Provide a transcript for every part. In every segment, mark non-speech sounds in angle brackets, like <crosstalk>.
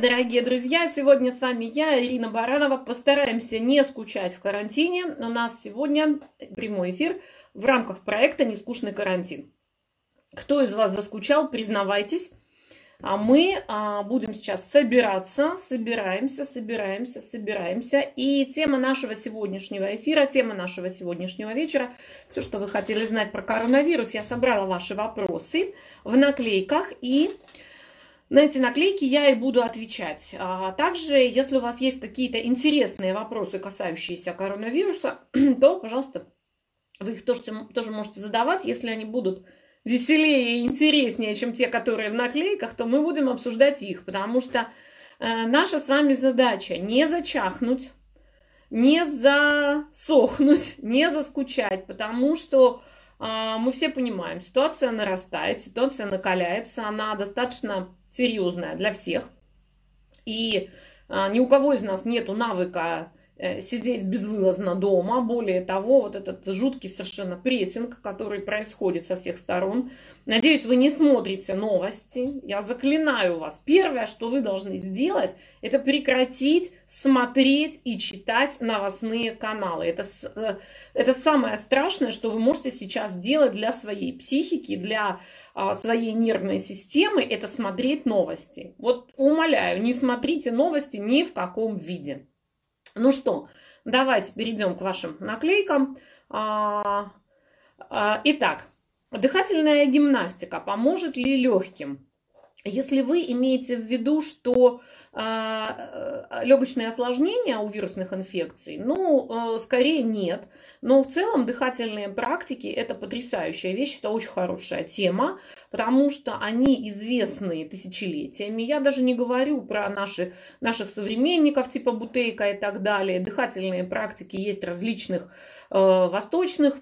Дорогие друзья! Сегодня с вами я, Ирина Баранова. Постараемся не скучать в карантине. У нас сегодня прямой эфир в рамках проекта «Нескучный карантин». Кто из вас заскучал, признавайтесь. А мы а, будем сейчас собираться, собираемся, собираемся, собираемся. И тема нашего сегодняшнего эфира, тема нашего сегодняшнего вечера, все, что вы хотели знать про коронавирус, я собрала ваши вопросы в наклейках и на эти наклейки я и буду отвечать. А также, если у вас есть какие-то интересные вопросы, касающиеся коронавируса, <clears throat> то, пожалуйста, вы их тоже, тоже можете задавать. Если они будут веселее и интереснее, чем те, которые в наклейках, то мы будем обсуждать их, потому что э, наша с вами задача не зачахнуть, не засохнуть, не заскучать, потому что а, мы все понимаем, ситуация нарастает, ситуация накаляется, она достаточно серьезная для всех. И а, ни у кого из нас нет навыка сидеть безвылазно дома. Более того, вот этот жуткий совершенно прессинг, который происходит со всех сторон. Надеюсь, вы не смотрите новости. Я заклинаю вас. Первое, что вы должны сделать, это прекратить смотреть и читать новостные каналы. Это, э, это самое страшное, что вы можете сейчас делать для своей психики, для а, своей нервной системы, это смотреть новости. Вот умоляю, не смотрите новости ни в каком виде. Ну что, давайте перейдем к вашим наклейкам. А, а, итак, дыхательная гимнастика поможет ли легким? Если вы имеете в виду, что а, э, легочные осложнения у вирусных инфекций, ну, э, скорее нет. Но в целом дыхательные практики – это потрясающая вещь, это очень хорошая тема, потому что они известны тысячелетиями. Я даже не говорю про наши, наших современников типа Бутейка и так далее. Дыхательные практики есть различных э, восточных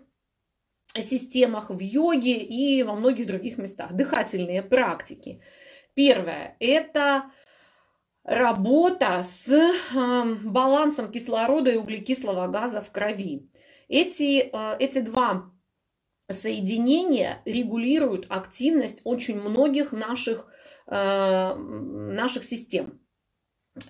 системах, в йоге и во многих других местах. Дыхательные практики – Первое – это работа с эм, балансом кислорода и углекислого газа в крови. Эти, э, эти два соединения регулируют активность очень многих наших, э, наших систем.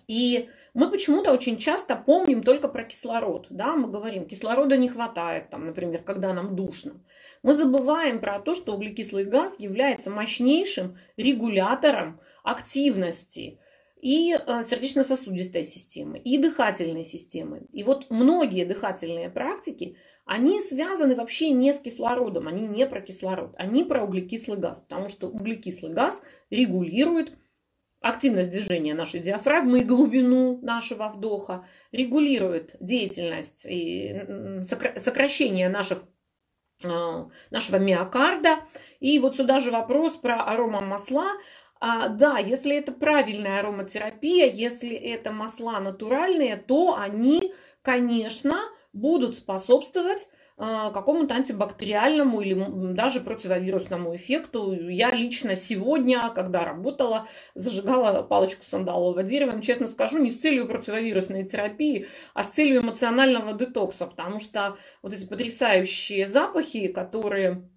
И мы почему-то очень часто помним только про кислород. Да? Мы говорим, кислорода не хватает, там, например, когда нам душно мы забываем про то, что углекислый газ является мощнейшим регулятором активности и э, сердечно-сосудистой системы, и дыхательной системы. И вот многие дыхательные практики, они связаны вообще не с кислородом, они не про кислород, они про углекислый газ, потому что углекислый газ регулирует активность движения нашей диафрагмы и глубину нашего вдоха, регулирует деятельность и сокращение наших а, нашего миокарда. И вот сюда же вопрос про аромамасла. А, да, если это правильная ароматерапия, если это масла натуральные, то они, конечно, будут способствовать а, какому-то антибактериальному или даже противовирусному эффекту. Я лично сегодня, когда работала, зажигала палочку сандалового дерева. Честно скажу, не с целью противовирусной терапии, а с целью эмоционального детокса, потому что вот эти потрясающие запахи, которые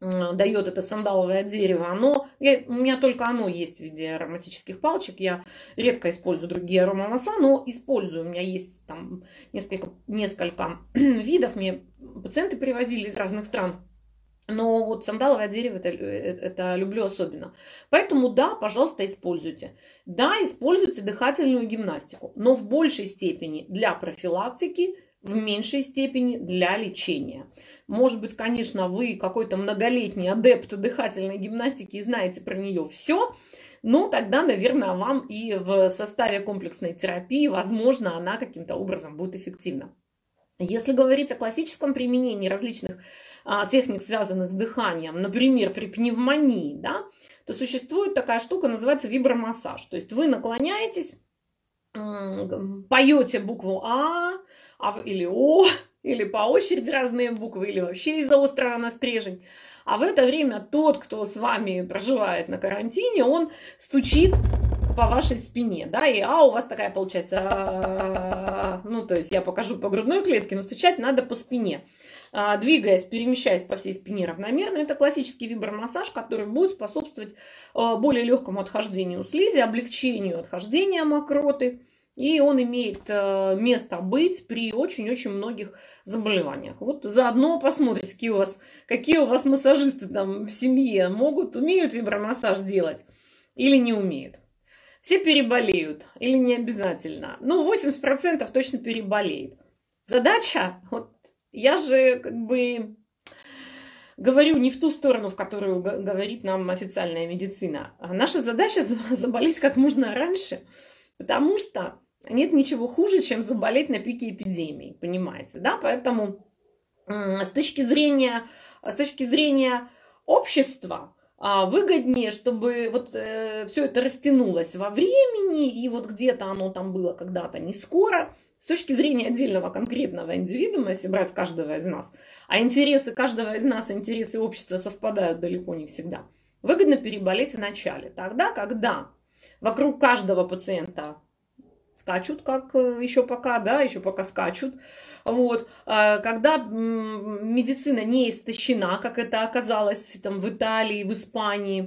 дает это сандаловое дерево, оно, я, у меня только оно есть в виде ароматических палочек, я редко использую другие аромамасла, но использую, у меня есть там несколько, несколько <clears throat> видов, мне пациенты привозили из разных стран, но вот сандаловое дерево это, э, это люблю особенно. Поэтому да, пожалуйста, используйте. Да, используйте дыхательную гимнастику, но в большей степени для профилактики, в меньшей степени для лечения. Может быть, конечно, вы какой-то многолетний адепт дыхательной гимнастики и знаете про нее все, но тогда, наверное, вам и в составе комплексной терапии, возможно, она каким-то образом будет эффективна. Если говорить о классическом применении различных а, техник, связанных с дыханием, например, при пневмонии, да, то существует такая штука, называется вибромассаж. То есть вы наклоняетесь, поете букву А, а или О, или по очереди разные буквы, или вообще из-за острова на стрежень. А в это время тот, кто с вами проживает на карантине, он стучит по вашей спине, да, и а у вас такая получается, ну, то есть я покажу по грудной клетке, но стучать надо по спине. а, двигаясь, перемещаясь по всей спине равномерно. Это классический вибромассаж, который будет способствовать а, более легкому отхождению слизи, облегчению отхождения мокроты. И он имеет а, место быть при очень-очень многих заболеваниях. Вот заодно посмотрите, какие у вас, какие у вас массажисты там в семье могут, умеют вибромассаж делать или не умеют. Все переболеют или не обязательно. Ну, 80% точно переболеет. Задача, вот я же как бы говорю не в ту сторону, в которую говорит нам официальная медицина. А наша задача <laughs> заболеть как можно раньше, потому что нет ничего хуже, чем заболеть на пике эпидемии, понимаете, да? Поэтому с точки зрения, с точки зрения общества, а, выгоднее, чтобы вот э, все это растянулось во времени, и вот где-то оно там было когда-то не скоро, с точки зрения отдельного конкретного индивидуума, если брать каждого из нас, а интересы каждого из нас, интересы общества совпадают далеко не всегда, выгодно переболеть в начале, тогда, когда вокруг каждого пациента скачут, как э, еще пока, да, еще пока скачут. Вот. А когда медицина не истощена, как это оказалось там, в Италии, в Испании,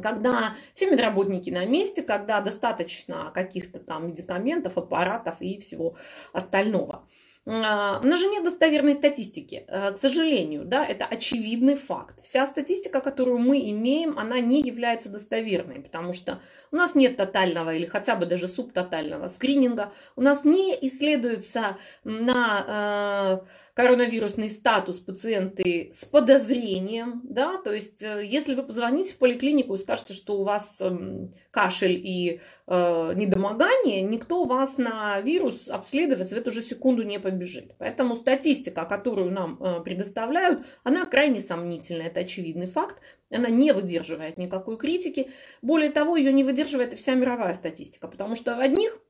когда все медработники на месте, когда достаточно каких-то там медикаментов, аппаратов и всего остального. А, у нас же нет достоверной статистики, э, к сожалению, да, это очевидный факт. Вся статистика, которую мы имеем, она не является достоверной, потому что у нас нет тотального или хотя бы даже субтотального скрининга, у нас не исследуется на э, коронавирусный статус пациенты с подозрением, да, то есть э, если вы позвоните в поликлинику и скажете, что у вас эм, кашель и э, недомогание, никто вас на вирус обследовать в эту же секунду не побежит. Поэтому статистика, которую нам э, предоставляют, она крайне сомнительная, это очевидный факт, она не выдерживает никакой критики. Более того, ее не выдерживает и вся мировая статистика, потому что в одних,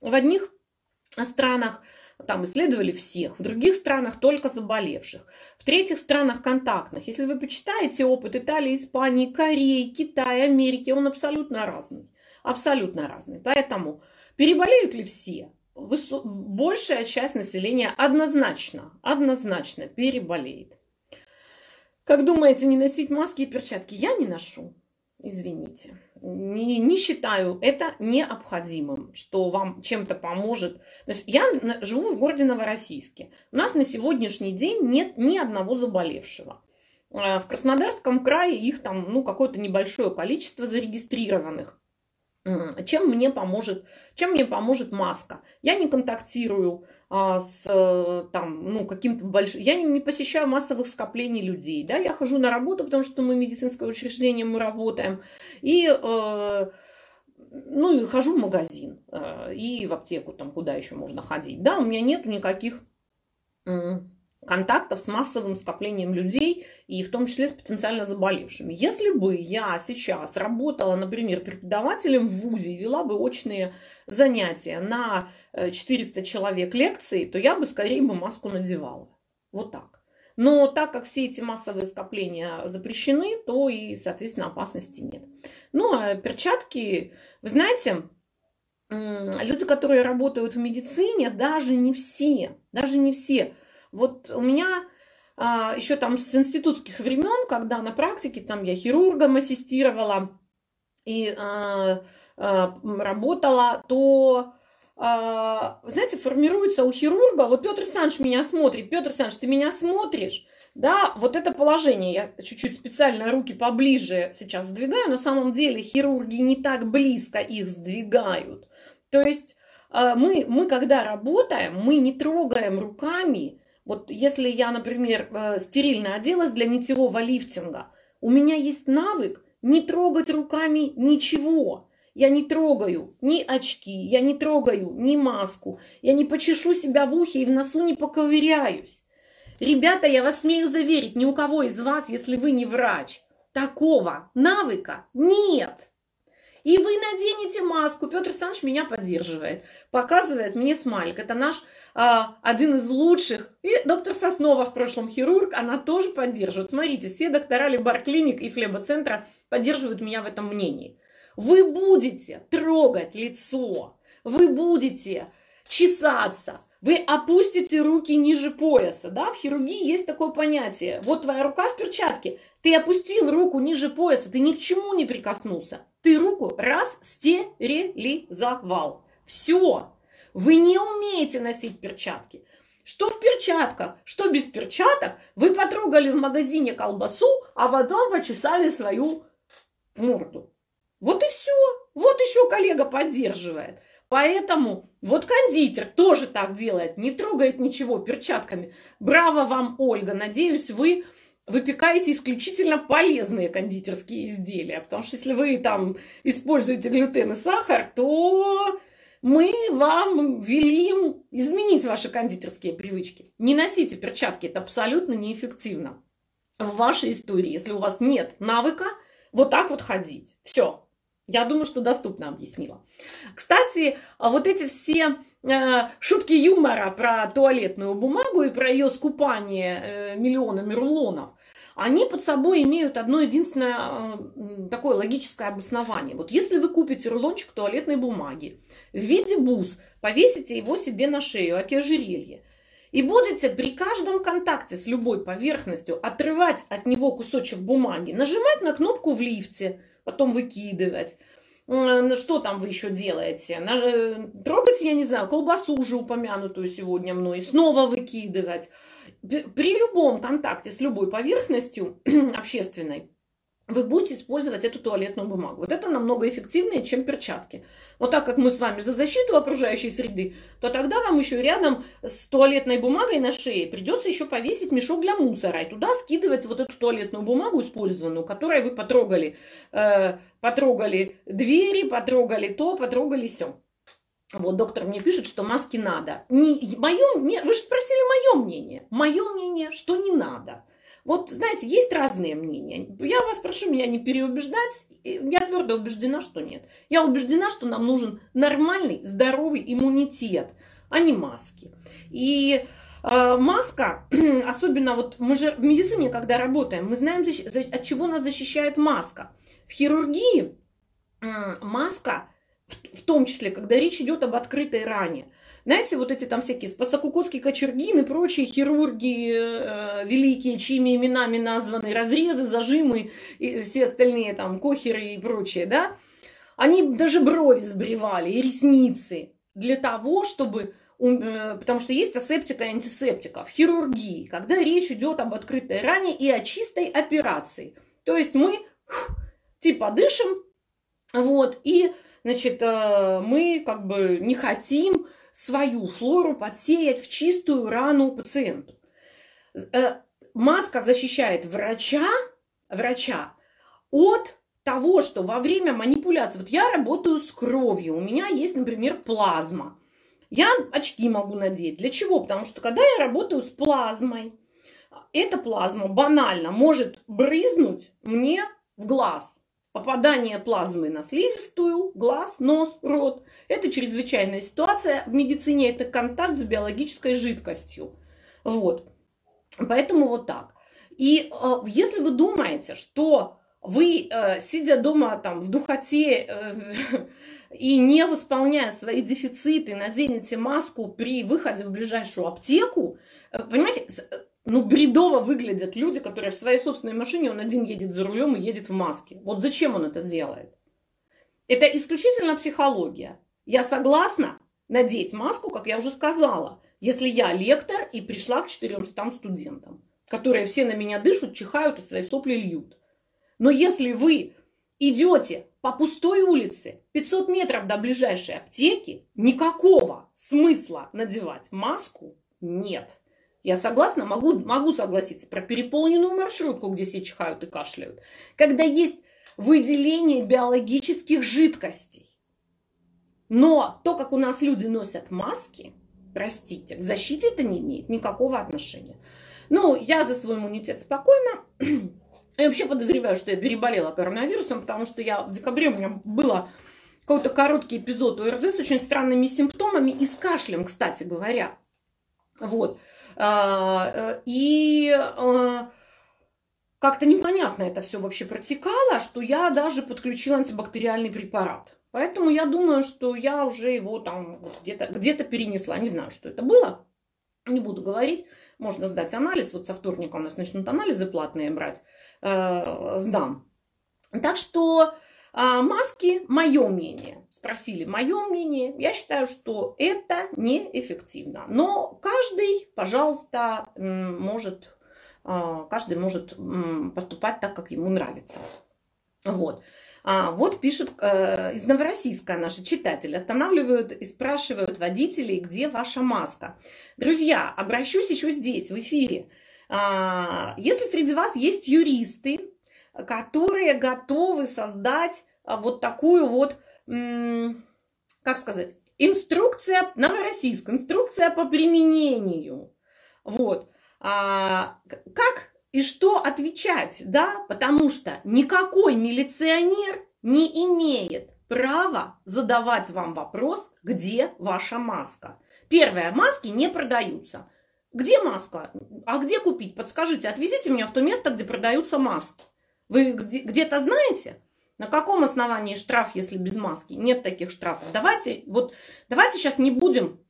в одних странах там исследовали всех, в других странах только заболевших, в третьих странах контактных. Если вы почитаете опыт Италии, Испании, Кореи, Китая, Америки, он абсолютно разный. Абсолютно разный. Поэтому переболеют ли все? Большая часть населения однозначно, однозначно переболеет. Как думаете, не носить маски и перчатки? Я не ношу. Извините. Не, не считаю это необходимым, что вам чем-то поможет. То есть я живу в городе Новороссийске. У нас на сегодняшний день нет ни одного заболевшего. А, в Краснодарском крае их там ну, какое-то небольшое количество зарегистрированных. Чем мне поможет, чем мне поможет маска? Я не контактирую с э, там, ну, каким-то большим... Я не, не посещаю массовых скоплений людей, да, я хожу на работу, потому что мы медицинское учреждение, мы работаем, и, э, ну, и хожу в магазин, э, и в аптеку, там, куда еще можно ходить, да, у меня нет никаких контактов с массовым скоплением людей и в том числе с потенциально заболевшими. Если бы я сейчас работала, например, преподавателем в ВУЗе и вела бы очные занятия на 400 э, человек лекции, то я бы скорее бы маску надевала. Вот так. Но так как все эти массовые скопления запрещены, то и, соответственно, опасности нет. Ну, а перчатки, вы знаете, люди, которые работают в медицине, даже не все, даже не все вот у меня а, еще там с институтских времен, когда на практике там я хирургом ассистировала и а, а, работала, то а, знаете, формируется у хирурга, вот Петр Александрович меня смотрит, Петр Александрович, ты меня смотришь, да, вот это положение, я чуть-чуть специально руки поближе сейчас сдвигаю, на самом деле хирурги не так близко их сдвигают. То есть а, мы, мы когда работаем, мы не трогаем руками вот если я, например, э, стерильно оделась для нитевого лифтинга, у меня есть навык не трогать руками ничего. Я не трогаю ни очки, я не трогаю ни маску, я не почешу себя в ухе и в носу не поковыряюсь. Ребята, я вас смею заверить, ни у кого из вас, если вы не врач, такого навыка нет. И вы наденете маску. Петр Александрович меня поддерживает. Показывает мне смайлик. Это наш а, один из лучших. И доктор Соснова в прошлом хирург, она тоже поддерживает. Смотрите, все доктора Либар-клиник и флебоцентра поддерживают меня в этом мнении. Вы будете трогать лицо. Вы будете чесаться. Вы опустите руки ниже пояса, да, в хирургии есть такое понятие. Вот твоя рука в перчатке, ты опустил руку ниже пояса, ты ни к чему не прикоснулся. Ты руку раз стерилизовал. Все. Вы не умеете носить перчатки. Что в перчатках, что без перчаток, вы потрогали в магазине колбасу, а потом почесали свою морду. Вот и все. Вот еще коллега поддерживает. Поэтому вот кондитер тоже так делает, не трогает ничего перчатками. Браво вам, Ольга. Надеюсь, вы выпекаете исключительно полезные кондитерские изделия. Потому что если вы там используете глютен и сахар, то мы вам велим изменить ваши кондитерские привычки. Не носите перчатки, это абсолютно неэффективно в вашей истории, если у вас нет навыка вот так вот ходить. Все. Я думаю, что доступно объяснила. Кстати, вот эти все э, шутки юмора про туалетную бумагу и про ее скупание э, миллионами рулонов, они под собой имеют одно единственное э, такое логическое обоснование. Вот если вы купите рулончик туалетной бумаги в виде бус, повесите его себе на шею, аки ожерелье, и будете при каждом контакте с любой поверхностью отрывать от него кусочек бумаги, нажимать на кнопку в лифте, потом выкидывать. Ну, что там вы еще делаете? Э, трогать, я не знаю, колбасу уже упомянутую сегодня мной, снова выкидывать. При любом контакте с любой поверхностью <clears throat> общественной вы будете использовать эту туалетную бумагу. Вот это намного эффективнее, чем перчатки. Вот так как мы с вами за защиту окружающей среды, то тогда вам еще рядом с туалетной бумагой на шее придется еще повесить мешок для мусора и туда скидывать вот эту туалетную бумагу использованную, которой вы потрогали, э, потрогали двери, потрогали то, потрогали все. Вот доктор мне пишет, что маски надо. Не, мое, вы же спросили мое мнение. Мое мнение, что не надо. Вот, знаете, есть разные мнения. Я вас прошу меня не переубеждать. Я твердо убеждена, что нет. Я убеждена, что нам нужен нормальный, здоровый иммунитет, а не маски. И э, маска, <clears throat> особенно вот мы же в медицине, когда работаем, мы знаем, от чего нас защищает маска. В хирургии э, маска, в, в том числе, когда речь идет об открытой ране – знаете, вот эти там всякие Спасокукоцкий, Кочергин и прочие хирурги э, великие, чьими именами названы разрезы, зажимы и все остальные там кохеры и прочее, да, они даже брови сбривали и ресницы для того, чтобы э, потому что есть асептика и антисептика в хирургии, когда речь идет об открытой ране и о чистой операции. То есть мы типа дышим, вот, и, значит, э, мы как бы не хотим свою флору подсеять в чистую рану пациенту. Э, маска защищает врача, врача от того, что во время манипуляции, вот я работаю с кровью, у меня есть, например, плазма. Я очки могу надеть. Для чего? Потому что когда я работаю с плазмой, эта плазма банально может брызнуть мне в глаз. Попадание плазмы на слизистую, глаз, нос, рот. Это чрезвычайная ситуация. В медицине это контакт с биологической жидкостью. Вот. Поэтому вот так. И э, если вы думаете, что вы, э, сидя дома там в духоте э, <laughs> и не восполняя свои дефициты, наденете маску при выходе в ближайшую аптеку, э, понимаете, ну, бредово выглядят люди, которые в своей собственной машине, он один едет за рулем и едет в маске. Вот зачем он это делает? Это исключительно психология. Я согласна надеть маску, как я уже сказала, если я лектор и пришла к 400 студентам, которые все на меня дышат, чихают и свои сопли льют. Но если вы идете по пустой улице 500 метров до ближайшей аптеки, никакого смысла надевать маску нет. Я согласна, могу, могу согласиться про переполненную маршрутку, где все чихают и кашляют. Когда есть выделение биологических жидкостей. Но то, как у нас люди носят маски, простите, к защите это не имеет никакого отношения. Ну, я за свой иммунитет спокойно. <clears throat> Я вообще подозреваю, что я переболела коронавирусом, потому что я в декабре у меня было какой-то короткий эпизод ОРЗ с очень странными симптомами и с кашлем, кстати говоря. Вот. А, э, и э, как-то непонятно это все вообще протекало, что я даже подключила антибактериальный препарат. Поэтому я думаю, что я уже его там где-то где перенесла. Не знаю, что это было. Не буду говорить. Можно сдать анализ. Вот со вторника у нас начнут анализы платные брать. Э, сдам. Так что а, маски, мое мнение, спросили мое мнение, я считаю, что это неэффективно. Но каждый, пожалуйста, может, а, каждый может поступать так, как ему нравится. Вот. А, вот пишут э, из Новороссийска наши читатели. Останавливают и спрашивают водителей, где ваша маска. Друзья, обращусь еще здесь, в эфире. А, если среди вас есть юристы, которые готовы создать а, вот такую вот, как сказать, инструкция, новороссийская, инструкция по применению. Вот. А, как и что отвечать, да, потому что никакой милиционер не имеет права задавать вам вопрос, где ваша маска. Первое, маски не продаются. Где маска? А где купить? Подскажите, отвезите меня в то место, где продаются маски. Вы где-то знаете? На каком основании штраф, если без маски? Нет таких штрафов. Давайте, вот, давайте сейчас не будем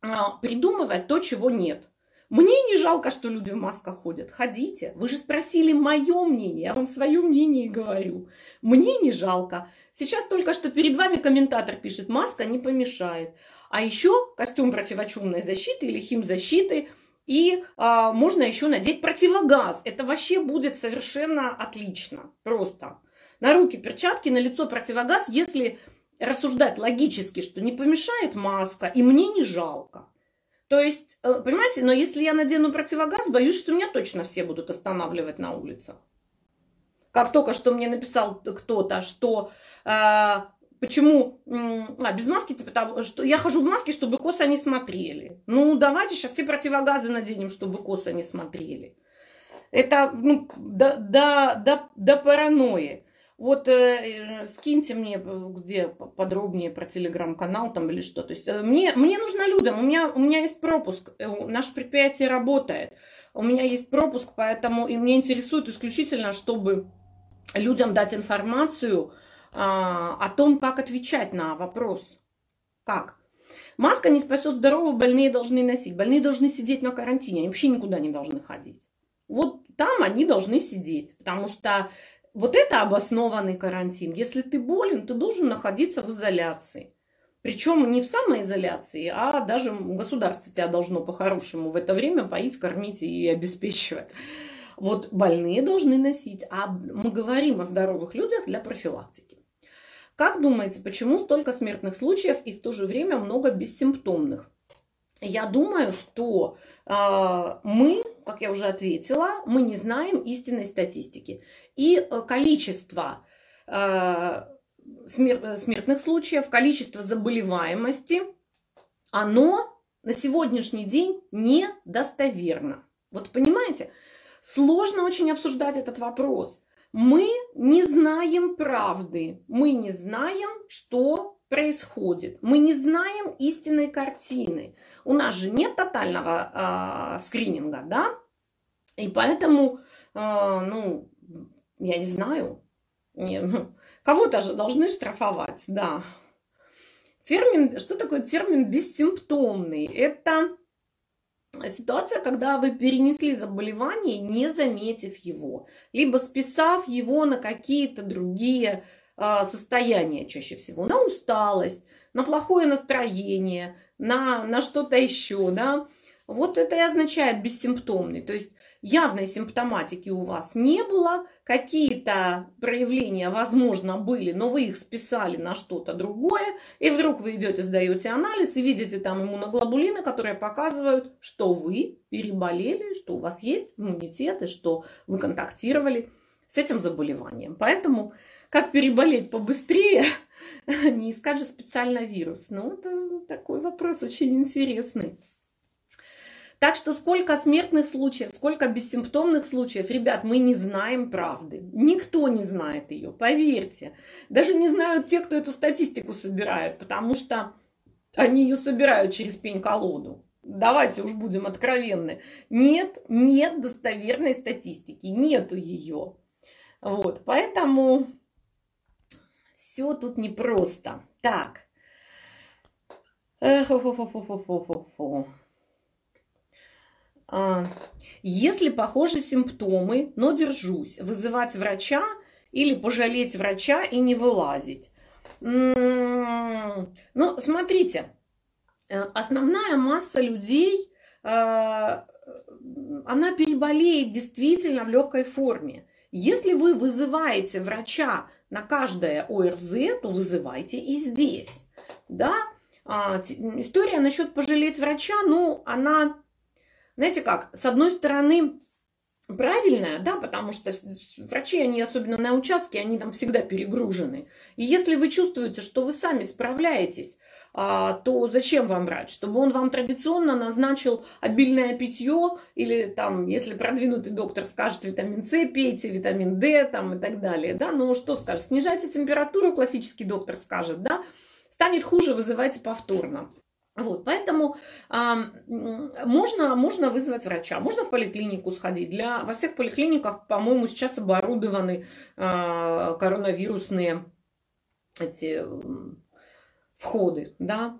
а, придумывать то, чего нет. Мне не жалко, что люди в масках ходят. Ходите. Вы же спросили мое мнение. Я вам свое мнение говорю. Мне не жалко. Сейчас только что перед вами комментатор пишет, маска не помешает. А еще костюм противочумной защиты или химзащиты – и а, можно еще надеть противогаз. Это вообще будет совершенно отлично. Просто. На руки перчатки, на лицо противогаз, если рассуждать логически, что не помешает маска, и мне не жалко. То есть, э, понимаете, но если я надену противогаз, боюсь, что меня точно все будут останавливать на улицах. Как только что мне написал кто-то, что э, Почему? А, без маски, типа, там, что я хожу в маске, чтобы косо не смотрели. Ну, давайте сейчас все противогазы наденем, чтобы косо не смотрели. Это, ну, до, до, до, до паранойи. Вот э, э скиньте мне, где подробнее про телеграм-канал там или что. То есть э, мне, мне нужно людям, у меня, у меня есть пропуск, э, наше предприятие работает, у меня есть пропуск, поэтому и меня интересует исключительно, чтобы людям дать информацию, а, о том, как отвечать на вопрос. Как? Маска не спасет здорового, больные должны носить. Больные должны сидеть на карантине, они вообще никуда не должны ходить. Вот там они должны сидеть, потому что вот это обоснованный карантин. Если ты болен, ты должен находиться в изоляции. Причем не в самоизоляции, а даже государство тебя должно по-хорошему в это время поить, кормить и обеспечивать. Вот больные должны носить, а мы говорим о здоровых людях для профилактики. Как думаете, почему столько смертных случаев и в то же время много бессимптомных? Я думаю, что э, мы, как я уже ответила, мы не знаем истинной статистики. И э, количество э, смер смертных случаев, количество заболеваемости, оно на сегодняшний день недостоверно. Вот понимаете, сложно очень обсуждать этот вопрос мы не знаем правды, мы не знаем, что происходит, мы не знаем истинной картины. У нас же нет тотального э, скрининга, да? И поэтому, э, ну, я не знаю, ну, кого-то же должны штрафовать, да. Термин, что такое термин бессимптомный? Это ситуация, когда вы перенесли заболевание, не заметив его, либо списав его на какие-то другие а, состояния чаще всего, на усталость, на плохое настроение, на, на что-то еще, да. Вот это и означает бессимптомный. То есть явной симптоматики у вас не было, какие-то проявления, возможно, были, но вы их списали на что-то другое, и вдруг вы идете, сдаете анализ и видите там иммуноглобулины, которые показывают, что вы переболели, что у вас есть иммунитет, и что вы контактировали с этим заболеванием. Поэтому как переболеть побыстрее, <laughs> не искать же специально вирус. Ну, это такой вопрос очень интересный. Так что сколько смертных случаев, сколько бессимптомных случаев, ребят, мы не знаем правды. Никто не знает ее, поверьте. Даже не знают те, кто эту статистику собирает, потому что они ее собирают через пень-колоду. Давайте уж будем откровенны. Нет, нет достоверной статистики, нету ее. Вот, поэтому все тут непросто. Так. Хо-хо-хо-хо-хо-хо-хо. А, если похожи симптомы, но держусь, вызывать врача или пожалеть врача и не вылазить. Ну, смотрите, э, основная масса людей, э, она переболеет действительно в легкой форме. Если вы вызываете врача на каждое ОРЗ, то вызывайте и здесь. Да? А, история насчет пожалеть врача, ну, она знаете как, с одной стороны, правильная, да, потому что врачи, они особенно на участке, они там всегда перегружены. И если вы чувствуете, что вы сами справляетесь, а, то зачем вам врач? Чтобы он вам традиционно назначил обильное питье или там, если продвинутый доктор скажет витамин С пейте, витамин D там и так далее, да, ну что скажет? Снижайте температуру, классический доктор скажет, да, станет хуже, вызывайте повторно. Вот, поэтому а, можно, можно вызвать врача, можно в поликлинику сходить. Для, во всех поликлиниках, по-моему, сейчас оборудованы а, коронавирусные эти входы, да.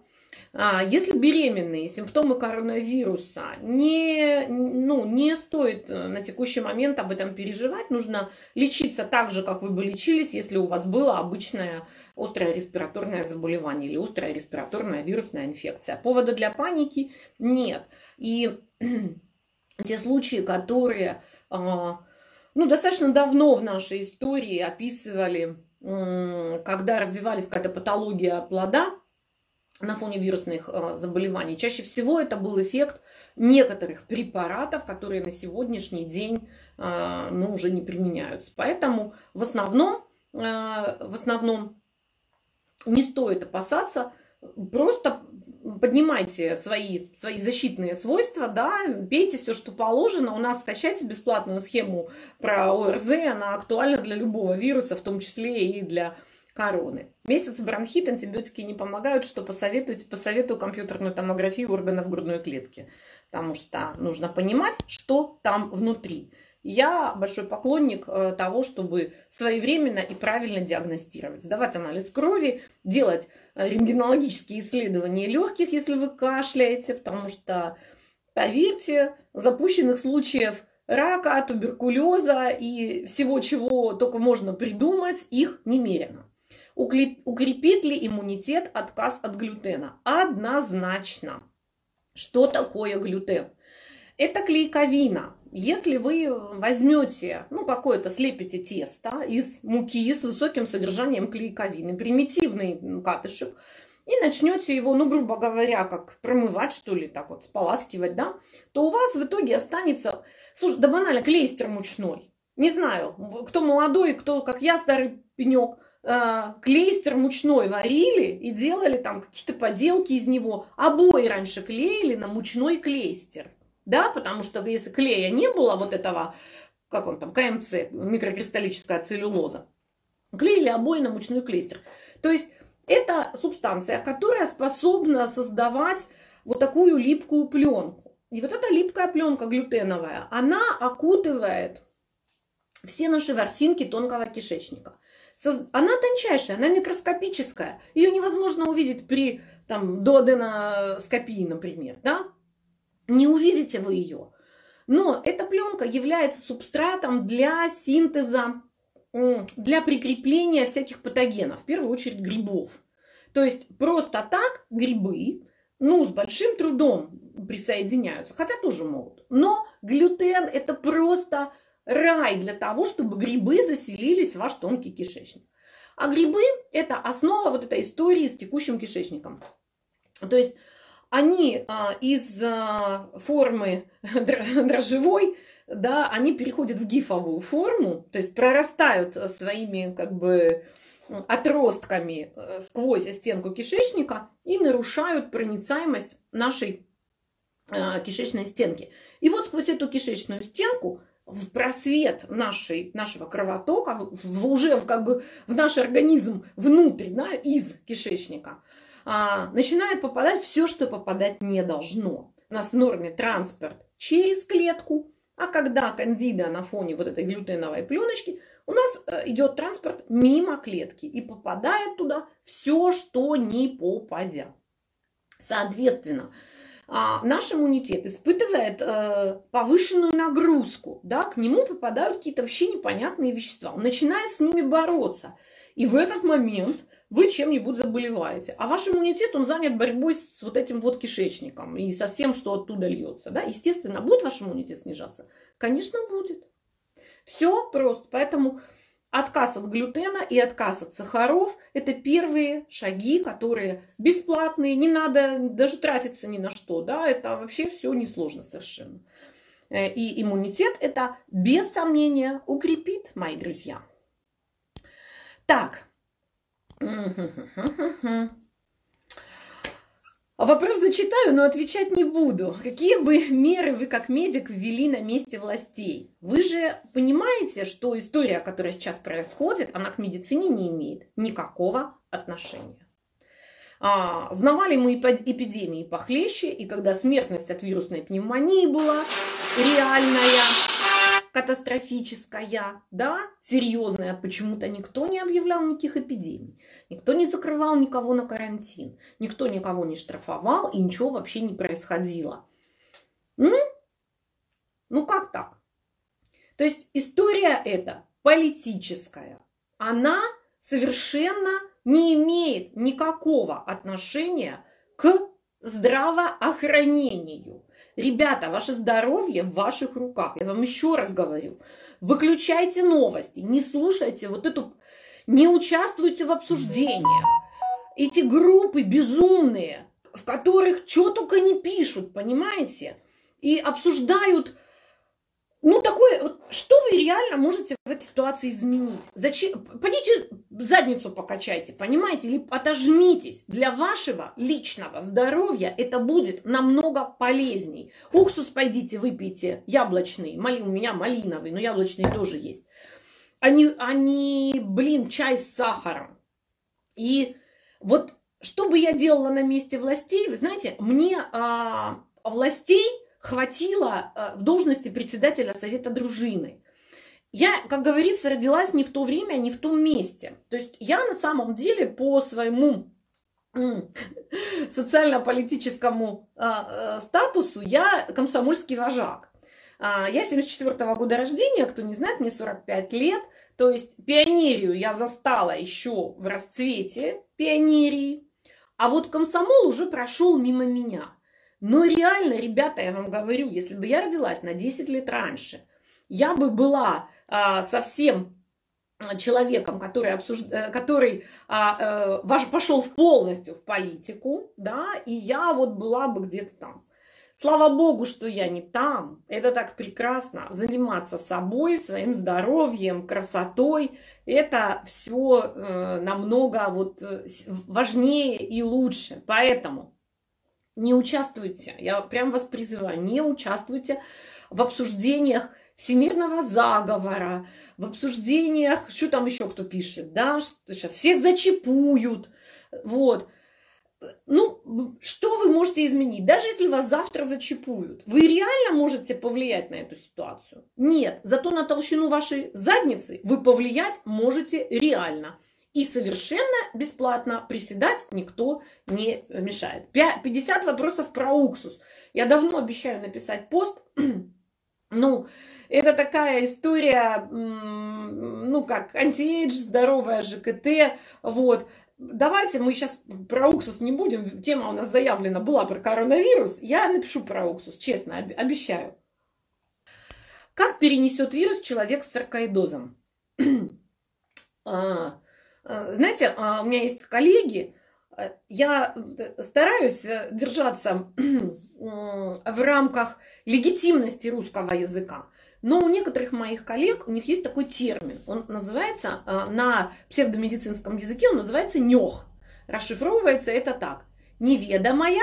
А, если беременные, симптомы коронавируса, не, ну, не стоит э, на текущий момент об этом переживать. Нужно лечиться так же, как вы бы лечились, если у вас было обычное острое респираторное заболевание или острая респираторная вирусная инфекция. Повода для паники нет. И <clears throat> те случаи, которые а, ну, достаточно давно в нашей истории описывали, когда развивались какая-то патология плода, на фоне вирусных э, заболеваний. Чаще всего это был эффект некоторых препаратов, которые на сегодняшний день э, ну, уже не применяются. Поэтому в основном, э, в основном не стоит опасаться, просто поднимайте свои, свои защитные свойства, да, пейте все, что положено. У нас скачайте бесплатную схему про ОРЗ, она актуальна для любого вируса, в том числе и для короны. Месяц бронхит, антибиотики не помогают, что посоветуйте? Посоветую компьютерную томографию органов грудной клетки, потому что нужно понимать, что там внутри. Я большой поклонник э, того, чтобы своевременно и правильно диагностировать, сдавать анализ крови, делать э, рентгенологические исследования легких, если вы кашляете, потому что, поверьте, запущенных случаев рака, туберкулеза и всего, чего только можно придумать, их немерено. Укрепит ли иммунитет отказ от глютена? Однозначно. Что такое глютен? Это клейковина. Если вы возьмете, ну, какое-то слепите тесто из муки с высоким содержанием клейковины, примитивный катышек, и начнете его, ну, грубо говоря, как промывать, что ли, так вот, споласкивать, да, то у вас в итоге останется, слушай, да банально, клейстер мучной. Не знаю, кто молодой, кто, как я, старый пенек, клейстер мучной варили и делали там какие-то поделки из него. Обои раньше клеили на мучной клейстер. Да, потому что если клея не было, вот этого, как он там, КМЦ, микрокристаллическая целлюлоза, клеили обои на мучной клейстер. То есть это субстанция, которая способна создавать вот такую липкую пленку. И вот эта липкая пленка глютеновая, она окутывает все наши ворсинки тонкого кишечника. Она тончайшая, она микроскопическая. Ее невозможно увидеть при там, дуоденоскопии, например. Да? Не увидите вы ее. Но эта пленка является субстратом для синтеза, для прикрепления всяких патогенов, в первую очередь грибов. То есть просто так грибы, ну, с большим трудом присоединяются, хотя тоже могут. Но глютен это просто рай для того, чтобы грибы заселились в ваш тонкий кишечник. А грибы – это основа вот этой истории с текущим кишечником. То есть они а, из а, формы <laughs> дрожжевой, да, они переходят в гифовую форму, то есть прорастают своими как бы отростками э, сквозь стенку кишечника и нарушают проницаемость нашей а, кишечной стенки. И вот сквозь эту кишечную стенку в просвет нашей, нашего кровотока, в, уже в, как бы в наш организм внутрь, да, из кишечника, а, начинает попадать все, что попадать не должно. У нас в норме транспорт через клетку, а когда кандида на фоне вот этой глютеновой пленочки у нас э, идет транспорт мимо клетки и попадает туда все, что не попадя. Соответственно, наш иммунитет испытывает э, повышенную нагрузку, да, к нему попадают какие-то вообще непонятные вещества. Он начинает с ними бороться. И в этот момент вы чем-нибудь заболеваете. А ваш иммунитет, он занят борьбой с вот этим вот кишечником и со всем, что оттуда льется. Да? Естественно, будет ваш иммунитет снижаться? Конечно, будет. Все просто. Поэтому отказ от глютена и отказ от сахаров – это первые шаги, которые бесплатные, не надо даже тратиться ни на что. Да? Это вообще все несложно совершенно. Э, и иммунитет это без сомнения укрепит, мои друзья. Так, Вопрос зачитаю, но отвечать не буду. Какие бы меры вы как медик ввели на месте властей? Вы же понимаете, что история, которая сейчас происходит, она к медицине не имеет никакого отношения. А, знавали мы эпидемии похлеще, и когда смертность от вирусной пневмонии была реальная, катастрофическая, да, серьезная, почему-то никто не объявлял никаких эпидемий, никто не закрывал никого на карантин, никто никого не штрафовал и ничего вообще не происходило. М? Ну как так? То есть история эта политическая, она совершенно не имеет никакого отношения к здравоохранению. Ребята, ваше здоровье в ваших руках. Я вам еще раз говорю. Выключайте новости, не слушайте вот эту, не участвуйте в обсуждениях. Эти группы безумные, в которых что только не пишут, понимаете? И обсуждают ну, такое, что реально можете в этой ситуации изменить? Зачем? Пойдите задницу покачайте, понимаете? Или отожмитесь. Для вашего личного здоровья это будет намного полезней. Уксус пойдите выпейте, яблочный. Мали, у меня малиновый, но яблочный тоже есть. Они, они, блин, чай с сахаром. И вот что бы я делала на месте властей, вы знаете, мне а, властей хватило э, в должности председателя совета дружины. Я, как говорится, родилась не в то время, не в том месте. То есть я на самом деле по своему <laughs> социально-политическому а, э, статусу я комсомольский вожак. А, я 74 -го года рождения, кто не знает, мне 45 лет. То есть пионерию я застала еще в расцвете пионерии. А вот комсомол уже прошел мимо меня. Но реально, ребята, я вам говорю, если бы я родилась на 10 лет раньше, я бы была а, совсем человеком, который, обсуж... Э, который а, а, пошел полностью в политику, да, и я вот была бы где-то там. Слава богу, что я не там. Это так прекрасно. Заниматься собой, своим здоровьем, красотой. Это все э, намного вот э, важнее и лучше. Поэтому не участвуйте, я прям вас призываю, не участвуйте в обсуждениях всемирного заговора, в обсуждениях, что там еще кто пишет, да, сейчас всех зачипуют, вот. Ну, что вы можете изменить? Даже если вас завтра зачипуют, вы реально можете повлиять на эту ситуацию? Нет, зато на толщину вашей задницы вы повлиять можете реально. И совершенно бесплатно приседать никто не мешает. 50 вопросов про уксус. Я давно обещаю написать пост. <clears throat> ну, это такая история, ну, как антиэйдж, здоровая ЖКТ, вот. Давайте мы сейчас про уксус не будем, тема у нас заявлена была про коронавирус, я напишу про уксус, честно, обещаю. Как перенесет вирус человек с саркоидозом? <clears throat> А, Э, знаете, а, у меня есть коллеги, я стараюсь э, держаться <clears throat> в рамках легитимности русского языка. Но у некоторых моих коллег, у них есть такой термин. Он называется, на псевдомедицинском языке, он называется нёх. Расшифровывается это так. Неведомая.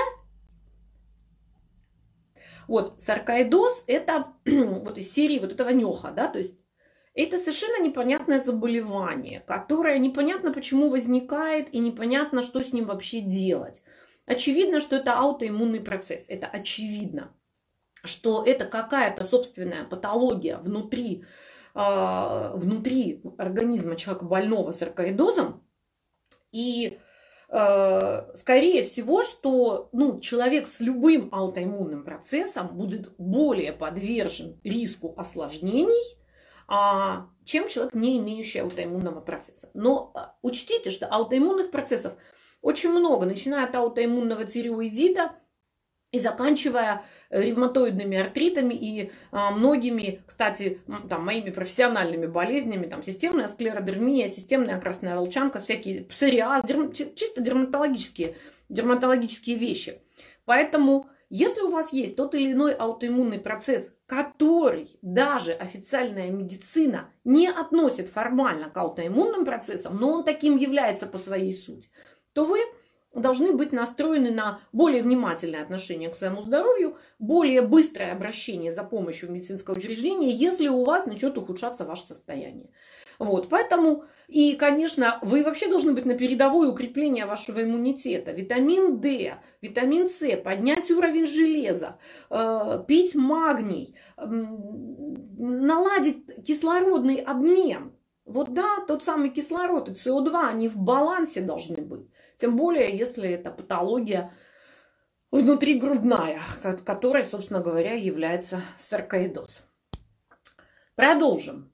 Вот, саркоидоз это <clears throat> вот из серии вот этого нёха, да, то есть это совершенно непонятное заболевание, которое непонятно почему возникает и непонятно, что с ним вообще делать. Очевидно, что это аутоиммунный процесс. Это очевидно, что это какая-то собственная патология внутри внутри организма человека больного саркоидозом. И э, скорее всего, что ну, человек с любым аутоиммунным процессом будет более подвержен риску осложнений, чем человек, не имеющий аутоиммунного процесса. Но а, учтите, что аутоиммунных процессов очень много, начиная от аутоиммунного тиреоидита и заканчивая ревматоидными артритами и а, многими, кстати, там, моими профессиональными болезнями, там, системная склеродермия, системная красная волчанка, всякие псориаз, дерм, чисто дерматологические, дерматологические вещи. Поэтому, если у вас есть тот или иной аутоиммунный процесс, который даже официальная медицина не относит формально к аутоиммунным процессам, но он таким является по своей сути, то вы должны быть настроены на более внимательное отношение к своему здоровью, более быстрое обращение за помощью в медицинское учреждение, если у вас начнет ухудшаться ваше состояние. Вот, поэтому, и, конечно, вы вообще должны быть на передовой укрепления вашего иммунитета. Витамин D, витамин С, поднять уровень железа, э, пить магний, наладить кислородный обмен. Вот да, тот самый кислород и СО2, они в балансе должны быть. Тем более, если это патология внутригрудная, которая, собственно говоря, является саркоидоз. Продолжим.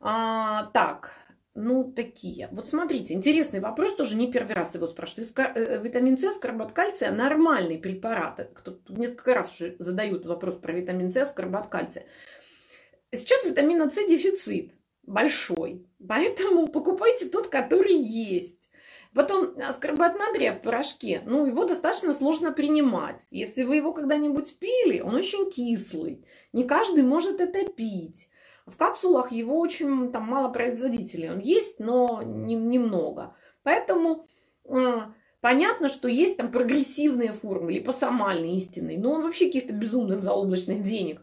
А, так, ну, такие. Вот смотрите, интересный вопрос, тоже не первый раз его спрашивают. Э, витамин С, скорбат кальция – нормальный препарат. Кто несколько раз уже задают вопрос про витамин С, скорбат кальция. Сейчас витамина С дефицит большой, поэтому покупайте тот, который есть. Потом аскорбат натрия в порошке, ну, его достаточно сложно принимать. Если вы его когда-нибудь пили, он очень кислый. Не каждый может это пить. В капсулах его очень там мало производителей. Он есть, но не, немного. Поэтому э, понятно, что есть там прогрессивные формы, липосомальные, истинные. Но он вообще каких-то безумных заоблачных денег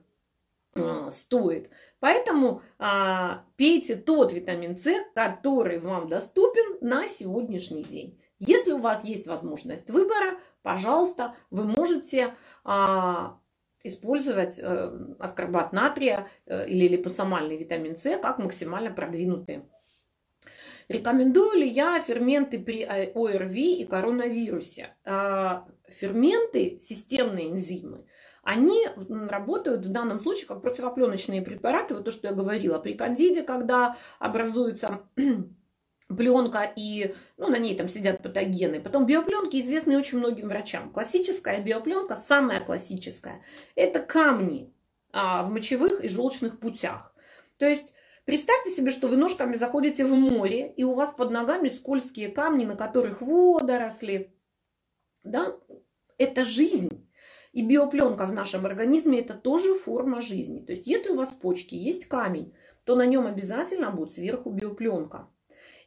э, стоит. Поэтому а, пейте тот витамин С, который вам доступен на сегодняшний день. Если у вас есть возможность выбора, пожалуйста, вы можете а, использовать э, аскорбат натрия э, или липосомальный витамин С как максимально продвинутые. Рекомендую ли я ферменты при ОРВИ и коронавирусе? Э, ферменты, системные энзимы, они работают в данном случае как противопленочные препараты. Вот то, что я говорила, при кандиде, когда образуется пленка и ну, на ней там сидят патогены. Потом биопленки известны очень многим врачам. Классическая биопленка, самая классическая, это камни а, в мочевых и желчных путях. То есть Представьте себе, что вы ножками заходите в море, и у вас под ногами скользкие камни, на которых водоросли. Да? Это жизнь. И биопленка в нашем организме это тоже форма жизни. То есть если у вас почки есть камень, то на нем обязательно будет сверху биопленка.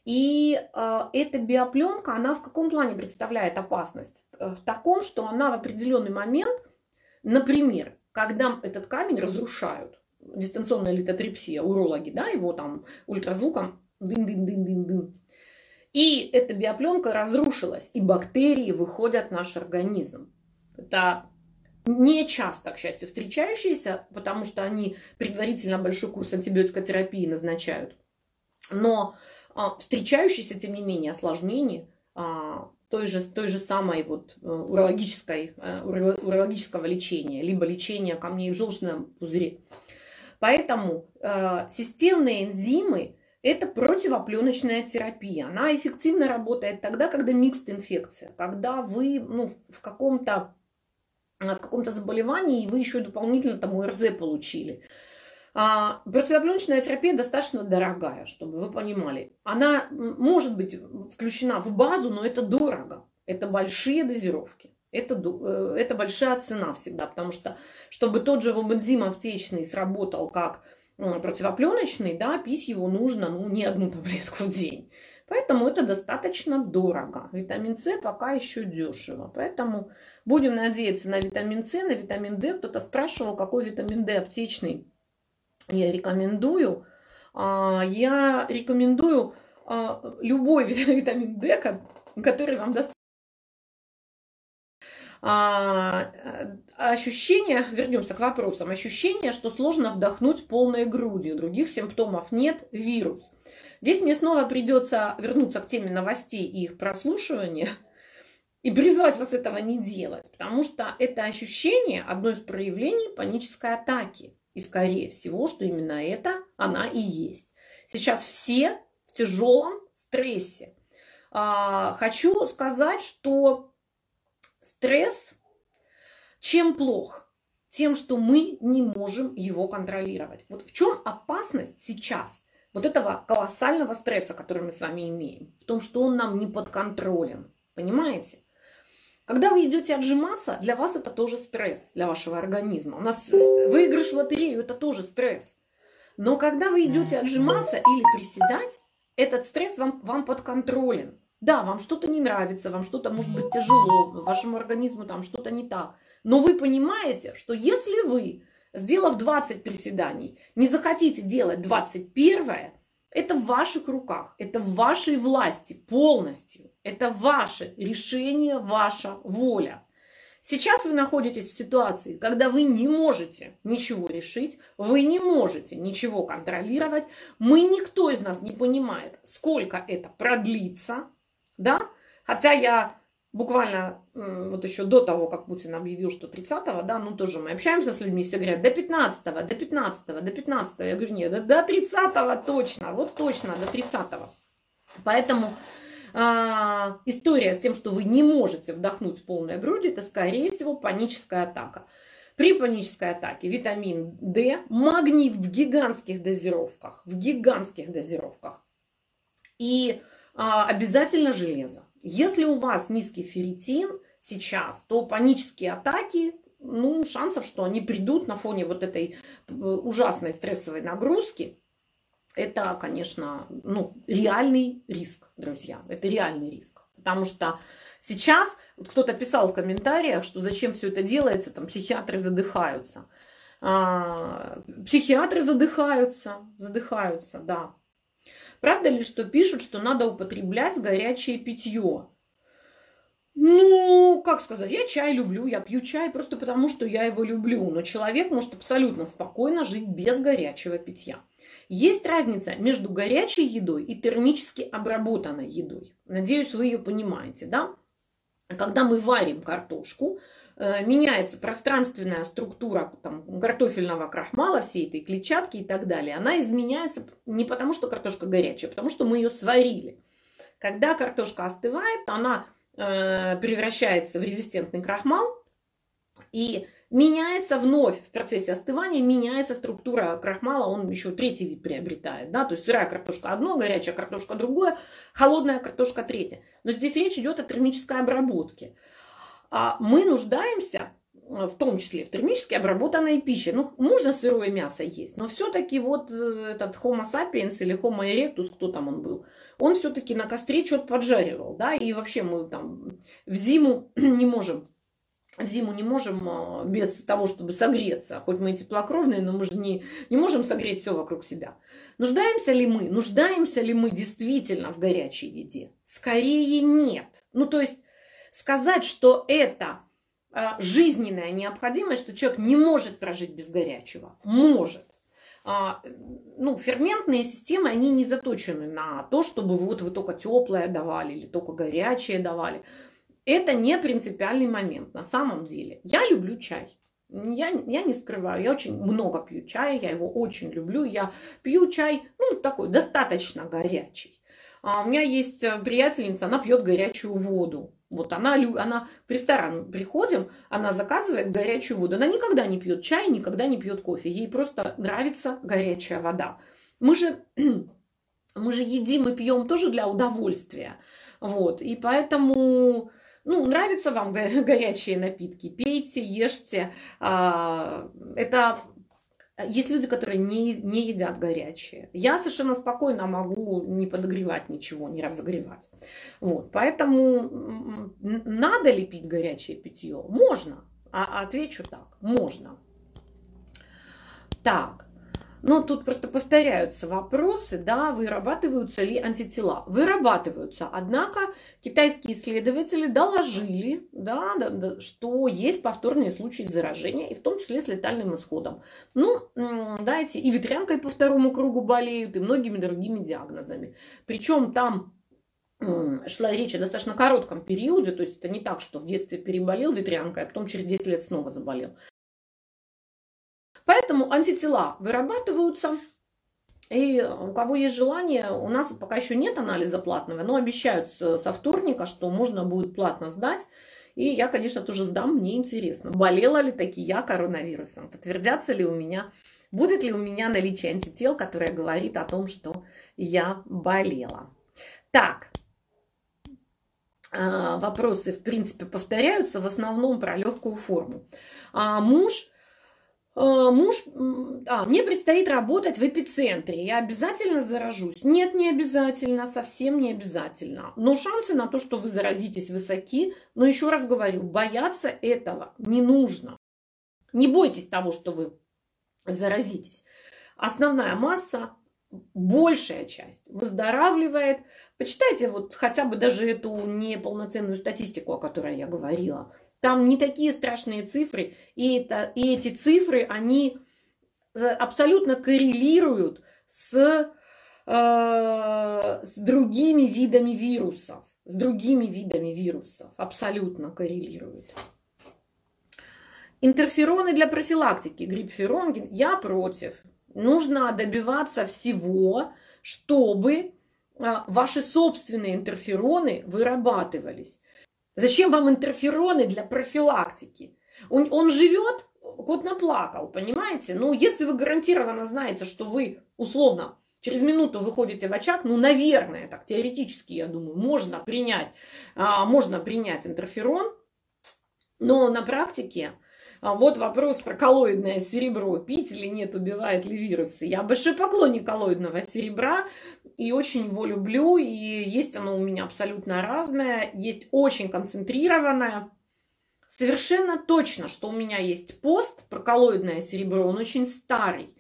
И э, эта биопленка, она в каком плане представляет опасность? Э, в таком, что она в определенный момент, например, когда этот камень разрушают, дистанционная литотрипсия, урологи, да, его там ультразвуком дын-дын-дын-дын-дын. И эта биопленка разрушилась, и бактерии выходят в наш организм. Это не часто, к счастью, встречающиеся, потому что они предварительно большой курс антибиотикотерапии назначают. Но встречающиеся, тем не менее, осложнения а, той же, той же самой вот э, урологической, э, урологического лечения, либо лечения камней в желчном пузыре. Поэтому э, системные энзимы – это противопленочная терапия. Она эффективно работает тогда, когда микст инфекция, когда вы ну, в каком-то в каком-то заболевании, и вы еще дополнительно там ОРЗ получили. А, противопленочная терапия достаточно дорогая, чтобы вы понимали. Она может быть включена в базу, но это дорого. Это большие дозировки. Это, э, это большая цена всегда, потому что, чтобы тот же вобензим аптечный сработал как противопленочный, да, пить его нужно ну, не одну таблетку в день. Поэтому это достаточно дорого. Витамин С пока еще дешево. Поэтому будем надеяться на витамин С, на витамин D. Кто-то спрашивал, какой витамин D аптечный я рекомендую. А, я рекомендую а, любой <laughs> витамин D, который вам даст а, ощущение, вернемся к вопросам, ощущение, что сложно вдохнуть полной грудью, других симптомов нет, вирус. Здесь мне снова придется вернуться к теме новостей и их прослушивания и призвать вас этого не делать, потому что это ощущение одно из проявлений панической атаки. И скорее всего, что именно это она и есть. Сейчас все в тяжелом стрессе. А, хочу сказать, что стресс чем плох? Тем, что мы не можем его контролировать. Вот в чем опасность сейчас вот этого колоссального стресса, который мы с вами имеем? В том, что он нам не подконтролен. Понимаете? Когда вы идете отжиматься, для вас это тоже стресс, для вашего организма. У нас выигрыш в лотерею – это тоже стресс. Но когда вы идете отжиматься или приседать, этот стресс вам, вам подконтролен. Да, вам что-то не нравится, вам что-то может быть тяжело, вашему организму там что-то не так. Но вы понимаете, что если вы, сделав 20 приседаний, не захотите делать 21, это в ваших руках, это в вашей власти полностью. Это ваше решение, ваша воля. Сейчас вы находитесь в ситуации, когда вы не можете ничего решить, вы не можете ничего контролировать. Мы, никто из нас не понимает, сколько это продлится, да? Хотя я буквально вот еще до того, как Путин объявил, что 30-го, да, ну тоже мы общаемся с людьми, все говорят, до 15-го, до 15-го, до 15-го. Я говорю, нет, до 30-го точно, вот точно, до 30-го. Поэтому а, история с тем, что вы не можете вдохнуть полной грудью, это, скорее всего, паническая атака. При панической атаке витамин D, магний в гигантских дозировках, в гигантских дозировках. И а, обязательно железо. Если у вас низкий ферритин сейчас, то панические атаки, ну, шансов, что они придут на фоне вот этой э, ужасной стрессовой нагрузки, это, конечно, ну, реальный риск, друзья. Это реальный риск. Потому что сейчас вот кто-то писал в комментариях, что зачем все это делается, там психиатры задыхаются. А, психиатры задыхаются, задыхаются, да. Правда ли, что пишут, что надо употреблять горячее питье? Ну, как сказать, я чай люблю, я пью чай просто потому, что я его люблю. Но человек может абсолютно спокойно жить без горячего питья. Есть разница между горячей едой и термически обработанной едой. Надеюсь, вы ее понимаете, да? Когда мы варим картошку, меняется пространственная структура там, картофельного крахмала, всей этой клетчатки и так далее, она изменяется не потому, что картошка горячая, а потому что мы ее сварили. Когда картошка остывает, она э, превращается в резистентный крахмал и меняется вновь в процессе остывания, меняется структура крахмала, он еще третий вид приобретает. Да? То есть сырая картошка одно, горячая картошка другое, холодная картошка третья. Но здесь речь идет о термической обработке. А мы нуждаемся э, в том числе в термически обработанной пище. Ну, можно сырое мясо есть, но все-таки вот э, этот Homo sapiens или Homo erectus, кто там он был, он все-таки на костре что-то поджаривал, да, и вообще мы там в зиму <clears throat> не можем в зиму не можем э, без того, чтобы согреться. Хоть мы и теплокровные, но мы же не, не можем согреть все вокруг себя. Нуждаемся ли мы? Нуждаемся ли мы действительно в горячей еде? Скорее нет. Ну, то есть сказать, что это а, жизненная необходимость, что человек не может прожить без горячего. Может. А, ну, ферментные системы, они не заточены на то, чтобы вот вы только теплое давали или только горячее давали. Это не принципиальный момент на самом деле. Я люблю чай. Я, я не скрываю, я очень много пью чая, я его очень люблю. Я пью чай, ну, такой достаточно горячий. А у меня есть э, приятельница, она пьет горячую воду. Вот она, она в ресторан приходим, она заказывает горячую воду. Она никогда не пьет чай, никогда не пьет кофе. Ей просто нравится горячая вода. Мы же, <clears throat> мы же едим и пьем тоже для удовольствия. Вот. И поэтому, ну, нравятся вам горячие напитки, пейте, ешьте. А, это есть люди, которые не, не едят горячее. Я совершенно спокойно могу не подогревать ничего, не разогревать. Вот. Поэтому надо ли пить горячее питье? Можно. А отвечу так, можно. Так. Но тут просто повторяются вопросы, да, вырабатываются ли антитела. Вырабатываются, однако китайские исследователи доложили, да, да, что есть повторные случаи заражения, и в том числе с летальным исходом. Ну, дайте, и ветрянкой по второму кругу болеют, и многими другими диагнозами. Причем там шла речь о достаточно коротком периоде, то есть это не так, что в детстве переболел ветрянкой, а потом через 10 лет снова заболел. Поэтому антитела вырабатываются. И у кого есть желание, у нас пока еще нет анализа платного, но обещают со вторника, что можно будет платно сдать. И я, конечно, тоже сдам, мне интересно, болела ли таки я коронавирусом, подтвердятся ли у меня, будет ли у меня наличие антител, которое говорит о том, что я болела. Так, а, вопросы, в принципе, повторяются, в основном про легкую форму. А муж муж, а, мне предстоит работать в эпицентре, я обязательно заражусь? Нет, не обязательно, совсем не обязательно. Но шансы на то, что вы заразитесь, высоки. Но еще раз говорю, бояться этого не нужно. Не бойтесь того, что вы заразитесь. Основная масса, большая часть выздоравливает. Почитайте вот хотя бы даже эту неполноценную статистику, о которой я говорила. Там не такие страшные цифры, и, это, и эти цифры, они абсолютно коррелируют с, э, с другими видами вирусов. С другими видами вирусов. Абсолютно коррелируют. Интерфероны для профилактики. Грипферон, я против. Нужно добиваться всего, чтобы э, ваши собственные интерфероны вырабатывались. Зачем вам интерфероны для профилактики? Он, он живет, кот наплакал, понимаете? Ну, если вы гарантированно знаете, что вы условно через минуту выходите в очаг, ну, наверное, так теоретически, я думаю, можно принять, а, можно принять интерферон, но на практике а вот вопрос про коллоидное серебро. Пить или нет, убивает ли вирусы. Я большой поклонник коллоидного серебра и очень его люблю. И есть оно у меня абсолютно разное. Есть очень концентрированное. Совершенно точно, что у меня есть пост про коллоидное серебро. Он очень старый.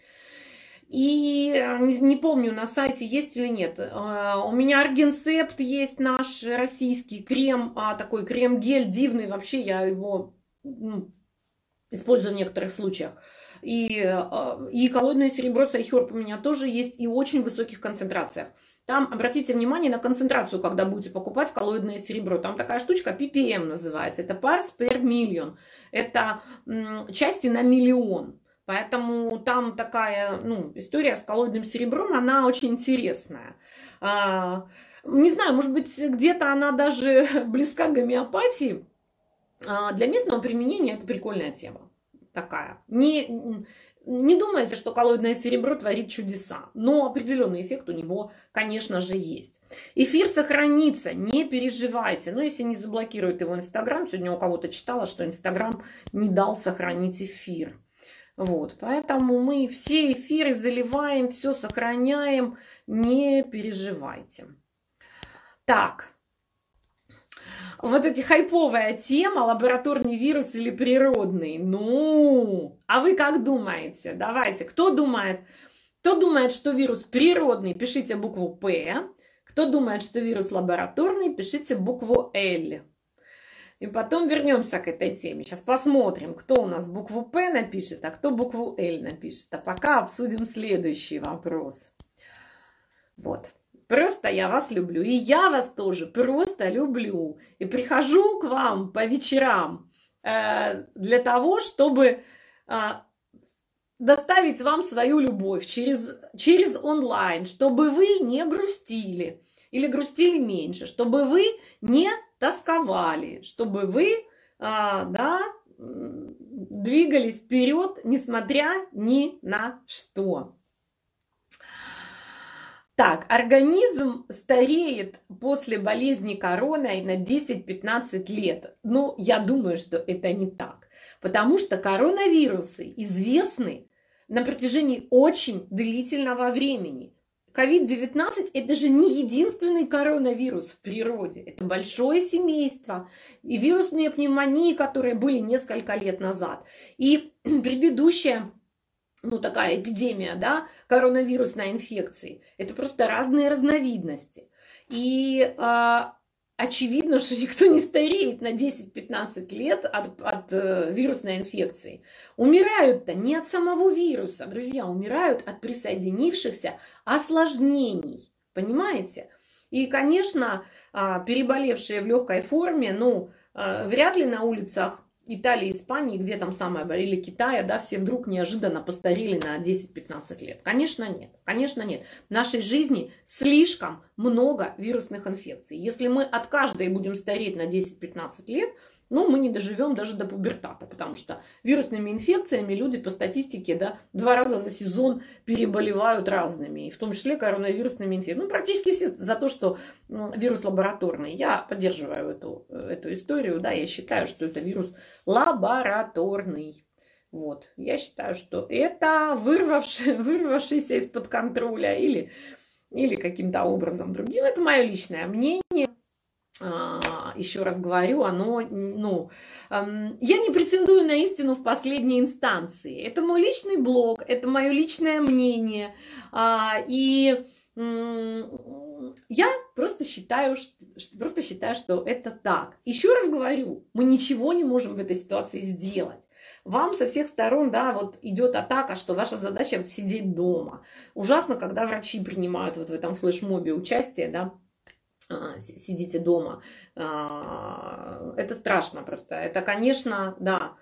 И не, не помню, на сайте есть или нет. Э, у меня Аргенсепт есть наш российский крем, а такой крем-гель дивный. Вообще я его ну, использую в некоторых случаях. И, а, и коллоидное серебро Сайхерб у меня тоже есть и очень высоких концентрациях. Там обратите внимание на концентрацию, когда будете покупать коллоидное серебро. Там такая штучка ppm называется. Это parts per million. Это части на миллион. Поэтому там такая ну, история с коллоидным серебром, она очень интересная. А, не знаю, может быть, где-то она даже <laughs> близка к гомеопатии, а, для местного применения это прикольная тема такая. Не, не думайте, что коллоидное серебро творит чудеса, но определенный эффект у него, конечно же, есть. Эфир сохранится, не переживайте. Но если не заблокирует его Инстаграм, сегодня у кого-то читала, что Инстаграм не дал сохранить эфир. Вот, поэтому мы все эфиры заливаем, все сохраняем, не переживайте. Так, вот эти хайповая тема, лабораторный вирус или природный. Ну, а вы как думаете? Давайте, кто думает? Кто думает, что вирус природный, пишите букву П. Кто думает, что вирус лабораторный, пишите букву Л. И потом вернемся к этой теме. Сейчас посмотрим, кто у нас букву П напишет, а кто букву Л напишет. А пока обсудим следующий вопрос. Вот. Просто я вас люблю. И я вас тоже просто люблю. И прихожу к вам по вечерам э, для того, чтобы э, доставить вам свою любовь через, через онлайн, чтобы вы не грустили или грустили меньше, чтобы вы не тосковали, чтобы вы э, да, двигались вперед, несмотря ни на что. Так, организм стареет после болезни короной на 10-15 лет. Ну, я думаю, что это не так. Потому что коронавирусы известны на протяжении очень длительного времени. COVID-19 это же не единственный коронавирус в природе. Это большое семейство. И вирусные пневмонии, которые были несколько лет назад. И <clears throat> предыдущая ну, такая эпидемия, да, коронавирусной инфекции. Это просто разные разновидности. И а, очевидно, что никто не стареет на 10-15 лет от, от э, вирусной инфекции. Умирают-то не от самого вируса, друзья, умирают от присоединившихся осложнений. Понимаете? И, конечно, а, переболевшие в легкой форме, ну, а, вряд ли на улицах Италии, Испании, где там самое, или Китая, да, все вдруг неожиданно постарели на 10-15 лет. Конечно, нет. Конечно, нет. В нашей жизни слишком много вирусных инфекций. Если мы от каждой будем стареть на 10-15 лет, но мы не доживем даже до пубертата, потому что вирусными инфекциями люди по статистике да, два раза за сезон переболевают разными, и в том числе коронавирусными инфекциями. Ну, практически все за то, что вирус лабораторный. Я поддерживаю эту, эту историю, да, я считаю, что это вирус лабораторный. Вот, я считаю, что это вырвавший, <laughs> вырвавшийся из-под контроля или, или каким-то образом другим. Это мое личное мнение. А, еще раз говорю, оно, ну, я не претендую на истину в последней инстанции. Это мой личный блог, это мое личное мнение. А, и я просто считаю, что, просто считаю, что это так. Еще раз говорю, мы ничего не можем в этой ситуации сделать. Вам со всех сторон, да, вот идет атака, что ваша задача сидеть дома. Ужасно, когда врачи принимают вот в этом флешмобе участие, да, сидите дома. А, это страшно просто. Это, конечно, да.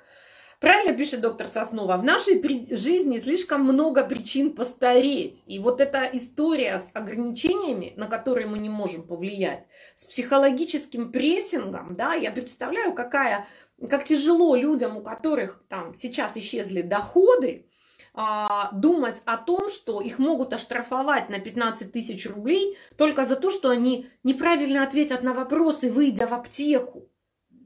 Правильно пишет доктор Соснова, в нашей жизни слишком много причин постареть. И вот эта история с ограничениями, на которые мы не можем повлиять, с психологическим прессингом, да, я представляю, какая, как тяжело людям, у которых там сейчас исчезли доходы, думать о том, что их могут оштрафовать на 15 тысяч рублей только за то, что они неправильно ответят на вопросы, выйдя в аптеку.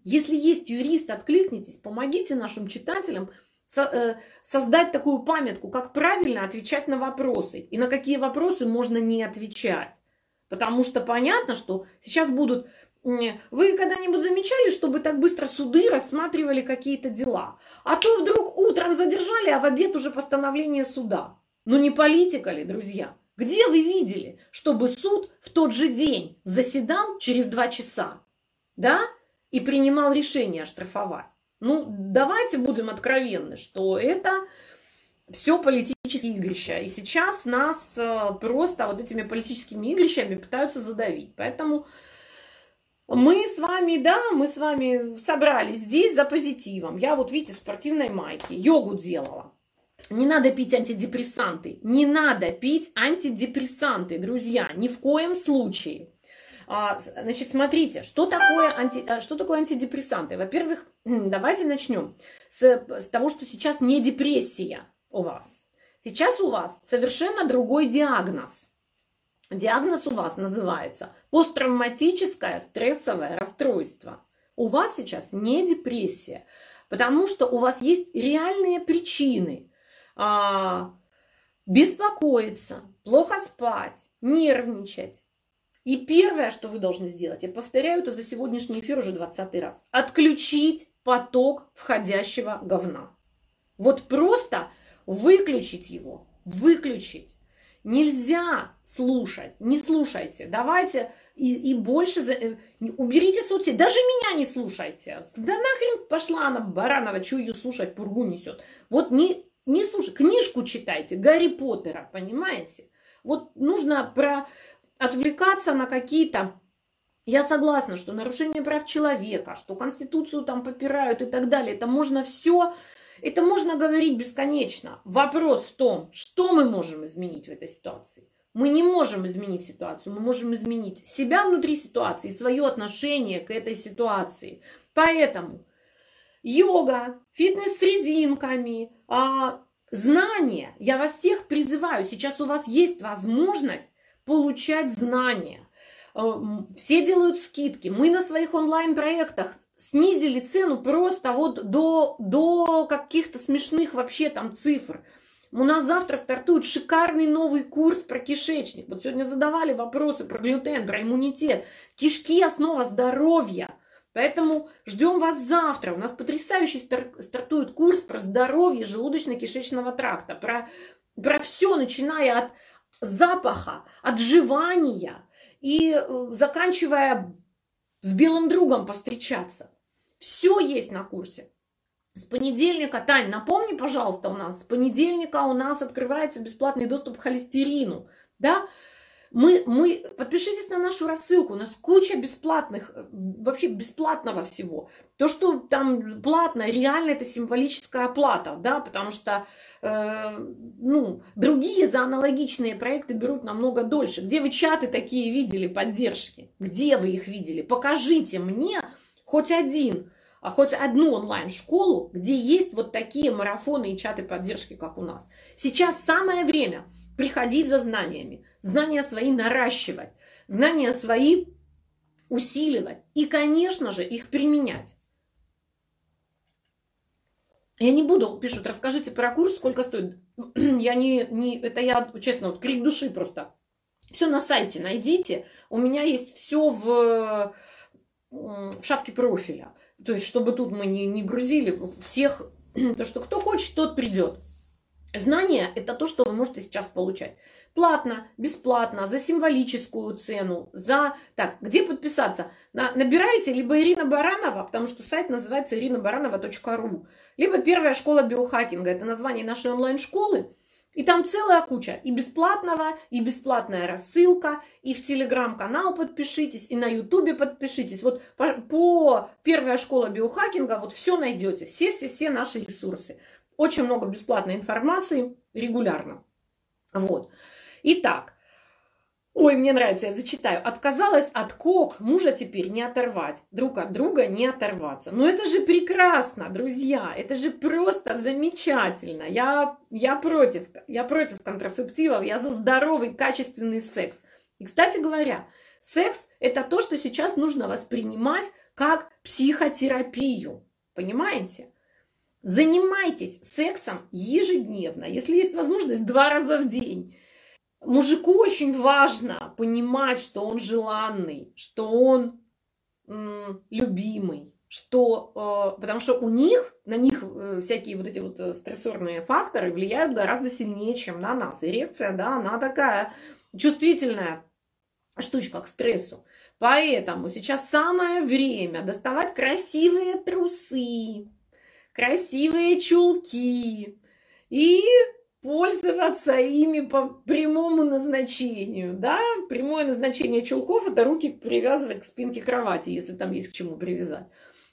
Если есть юрист, откликнитесь, помогите нашим читателям э, создать такую памятку, как правильно отвечать на вопросы и на какие вопросы можно не отвечать. Потому что понятно, что сейчас будут вы когда-нибудь замечали, чтобы так быстро суды рассматривали какие-то дела? А то вдруг утром задержали, а в обед уже постановление суда. Ну не политика ли, друзья? Где вы видели, чтобы суд в тот же день заседал через два часа, да, и принимал решение оштрафовать? Ну, давайте будем откровенны, что это все политические игрища. И сейчас нас э, просто вот этими политическими игрищами пытаются задавить. Поэтому мы с вами, да, мы с вами собрались здесь за позитивом. Я вот, видите, в спортивной майке, йогу делала. Не надо пить антидепрессанты. Не надо пить антидепрессанты, друзья, ни в коем случае. А, значит, смотрите, что такое, анти, а, что такое антидепрессанты? Во-первых, <clears throat> давайте начнем с, с того, что сейчас не депрессия у вас. Сейчас у вас совершенно другой диагноз. Диагноз у вас называется посттравматическое стрессовое расстройство. У вас сейчас не депрессия, потому что у вас есть реальные причины а, беспокоиться, плохо спать, нервничать. И первое, что вы должны сделать, я повторяю это за сегодняшний эфир уже 20 раз, отключить поток входящего говна. Вот просто выключить его, выключить. Нельзя слушать, не слушайте. Давайте и, и больше за, э, уберите соцсети. Даже меня не слушайте. Да нахрен пошла она, Баранова, что ее слушать, пургу несет. Вот не, не слушай, книжку читайте, Гарри Поттера, понимаете? Вот нужно про отвлекаться на какие-то я согласна, что нарушение прав человека, что Конституцию там попирают и так далее, это можно все это можно говорить бесконечно. Вопрос в том, что мы можем изменить в этой ситуации. Мы не можем изменить ситуацию, мы можем изменить себя внутри ситуации, свое отношение к этой ситуации. Поэтому йога, фитнес с резинками, а, знания. Я вас всех призываю, сейчас у вас есть возможность получать знания. Э, все делают скидки. Мы на своих онлайн-проектах снизили цену просто вот до, до каких-то смешных вообще там цифр. У нас завтра стартует шикарный новый курс про кишечник. Вот сегодня задавали вопросы про глютен, про иммунитет. Кишки – основа здоровья. Поэтому ждем вас завтра. У нас потрясающий стартует курс про здоровье желудочно-кишечного тракта, про, про все, начиная от запаха, отживания и э, заканчивая с белым другом повстречаться. Все есть на курсе. С понедельника, Тань, напомни, пожалуйста, у нас, с понедельника у нас открывается бесплатный доступ к холестерину. Да? Мы, мы, подпишитесь на нашу рассылку, у нас куча бесплатных, э, вообще бесплатного всего. То, что там платно, реально это символическая оплата, да, потому что, э, ну, другие за аналогичные проекты берут намного дольше. Где вы чаты такие видели, поддержки? Где вы их видели? Покажите мне хоть один, хоть одну онлайн-школу, где есть вот такие марафоны и чаты поддержки, как у нас. Сейчас самое время приходить за знаниями знания свои наращивать, знания свои усиливать и, конечно же, их применять. Я не буду, пишут, расскажите про курс, сколько стоит. <clears throat> Я не, не это я, честно, вот крик души просто. Все на сайте найдите. У меня есть все в, в шапке профиля. То есть, чтобы тут мы не, не грузили всех, <clears throat> то что кто хочет, тот придет. Знание – это то, что вы можете сейчас получать. Платно, бесплатно, за символическую цену, за... Так, где подписаться? На... Набираете либо Ирина Баранова, потому что сайт называется irinabaranova.ru, либо Первая школа биохакинга, это название нашей онлайн-школы. И там целая куча и бесплатного, и бесплатная рассылка, и в телеграм-канал подпишитесь, и на ютубе подпишитесь. Вот по, по первая школа биохакинга вот все найдете, все-все-все наши ресурсы. Очень много бесплатной информации регулярно. Вот. Итак, ой, мне нравится, я зачитаю. Отказалась от кок, мужа теперь не оторвать. Друг от друга не оторваться. Ну это же прекрасно, друзья. Это же просто замечательно. Я, я против. Я против контрацептивов. Я за здоровый, качественный секс. И, кстати говоря, секс – это то, что сейчас нужно воспринимать как психотерапию. Понимаете? Занимайтесь сексом ежедневно, если есть возможность, два раза в день. Мужику очень важно понимать, что он желанный, что он м, любимый, что, э, потому что у них, на них э, всякие вот эти вот э, стрессорные факторы влияют гораздо сильнее, чем на нас. Эрекция, да, она такая чувствительная штучка к стрессу. Поэтому сейчас самое время доставать красивые трусы, красивые чулки и пользоваться ими по прямому назначению. Да? Прямое назначение чулков – это руки привязывать к спинке кровати, если там есть к чему привязать.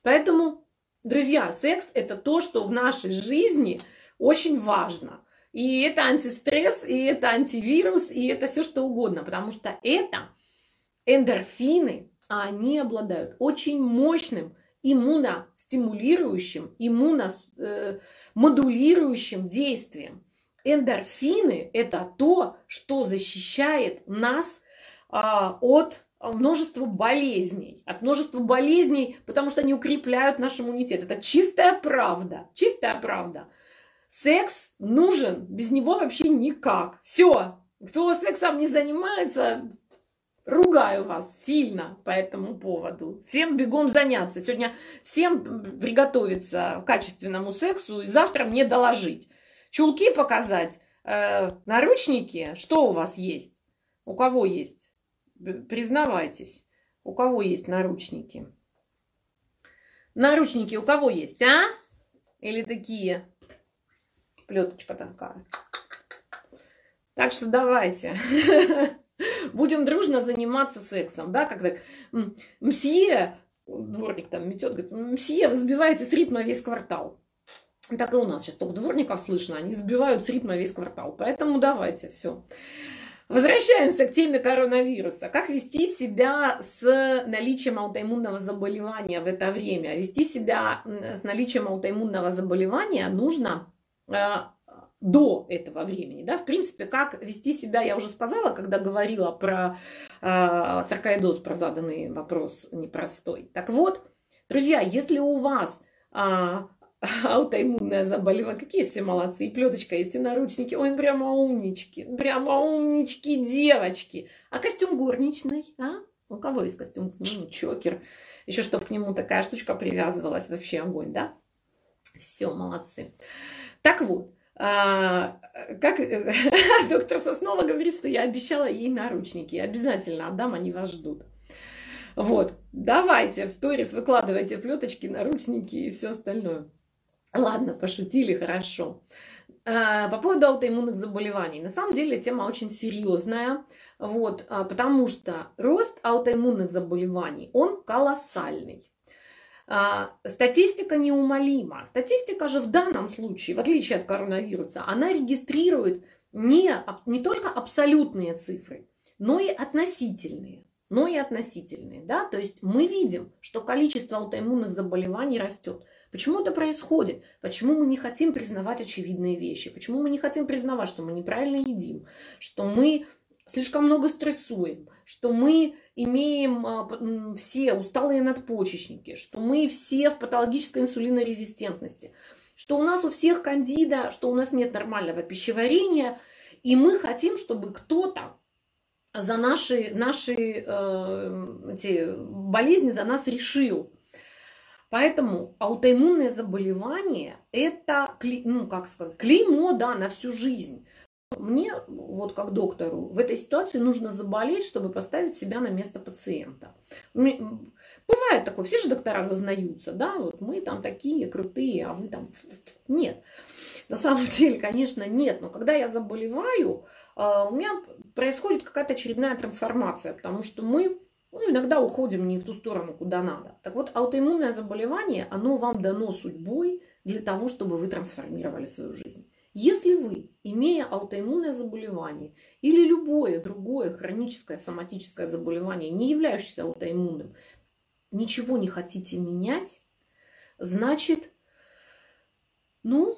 Поэтому, друзья, секс – это то, что в нашей жизни очень важно. И это антистресс, и это антивирус, и это все что угодно, потому что это эндорфины, а они обладают очень мощным иммуностимулирующим, иммуномодулирующим действием. Эндорфины – это то, что защищает нас а, от множества болезней. От множества болезней, потому что они укрепляют наш иммунитет. Это чистая правда. Чистая правда. Секс нужен, без него вообще никак. Все. Кто сексом не занимается, ругаю вас сильно по этому поводу. Всем бегом заняться. Сегодня всем приготовиться к качественному сексу и завтра мне доложить чулки показать, э, наручники, что у вас есть? У кого есть? Признавайтесь, у кого есть наручники? Наручники у кого есть, а? Или такие? Плеточка такая. Так что давайте. <laughs> Будем дружно заниматься сексом, да, когда мсье, дворник там метет, говорит, мсье, вы сбиваете с ритма весь квартал. Так и у нас сейчас только дворников слышно, они сбивают с ритма весь квартал. Поэтому давайте, все. Возвращаемся к теме коронавируса. Как вести себя с наличием аутоиммунного заболевания в это время? Вести себя с наличием аутоиммунного заболевания нужно э, до этого времени. Да? В принципе, как вести себя, я уже сказала, когда говорила про э, саркоидоз, про заданный вопрос непростой. Так вот, друзья, если у вас э, <laughs> аутоиммунное заболевание. Какие все молодцы. И плеточка есть, и наручники. Ой, прямо умнички. Прямо умнички девочки. А костюм горничной, а? У кого есть костюм? Ну, чокер. Еще чтобы к нему такая штучка привязывалась. Вообще огонь, да? Все, молодцы. Так вот, а, как <laughs> доктор Соснова говорит, что я обещала ей наручники. Обязательно отдам, они вас ждут. Вот, давайте в сторис выкладывайте плеточки, наручники и все остальное. Ладно, пошутили, хорошо. А, по поводу аутоиммунных заболеваний. На самом деле тема очень серьезная, вот, а, потому что рост аутоиммунных заболеваний, он колоссальный. А, статистика неумолима. Статистика же в данном случае, в отличие от коронавируса, она регистрирует не, не только абсолютные цифры, но и относительные. Но и относительные. Да? То есть мы видим, что количество аутоиммунных заболеваний растет. Почему это происходит? Почему мы не хотим признавать очевидные вещи? Почему мы не хотим признавать, что мы неправильно едим, что мы слишком много стрессуем, что мы имеем а, все усталые надпочечники, что мы все в патологической инсулинорезистентности, что у нас у всех кандида, что у нас нет нормального пищеварения, и мы хотим, чтобы кто-то за наши, наши э, эти болезни за нас решил. Поэтому аутоиммунное заболевание – это, ну, как сказать, клеймо, да, на всю жизнь. Мне, вот как доктору, в этой ситуации нужно заболеть, чтобы поставить себя на место пациента. Бывает такое, все же доктора зазнаются, да, вот мы там такие крутые, а вы там... Нет. На самом <laughs> деле, конечно, нет. Но когда я заболеваю, а, у меня происходит какая-то очередная трансформация, потому что мы ну, иногда уходим не в ту сторону, куда надо. Так вот, аутоиммунное заболевание, оно вам дано судьбой для того, чтобы вы трансформировали свою жизнь. Если вы, имея аутоиммунное заболевание или любое другое хроническое соматическое заболевание, не являющееся аутоиммунным, ничего не хотите менять, значит, ну,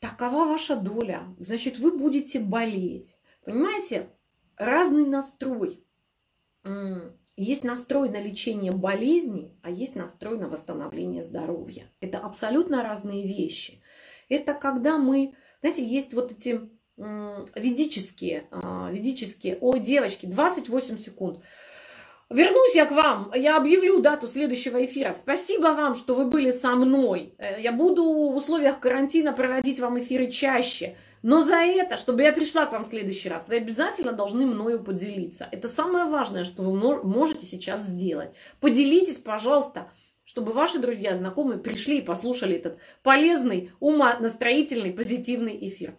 такова ваша доля. Значит, вы будете болеть. Понимаете, разный настрой. Есть настрой на лечение болезни, а есть настрой на восстановление здоровья. Это абсолютно разные вещи. Это когда мы, знаете, есть вот эти ведические, а, ведические, ой, девочки, 28 секунд. Вернусь я к вам, я объявлю дату следующего эфира. Спасибо вам, что вы были со мной. Э, я буду в условиях карантина проводить вам эфиры чаще. Но за это, чтобы я пришла к вам в следующий раз, вы обязательно должны мною поделиться. Это самое важное, что вы можете сейчас сделать. Поделитесь, пожалуйста, чтобы ваши друзья, знакомые пришли и послушали этот полезный, умонастроительный, позитивный эфир.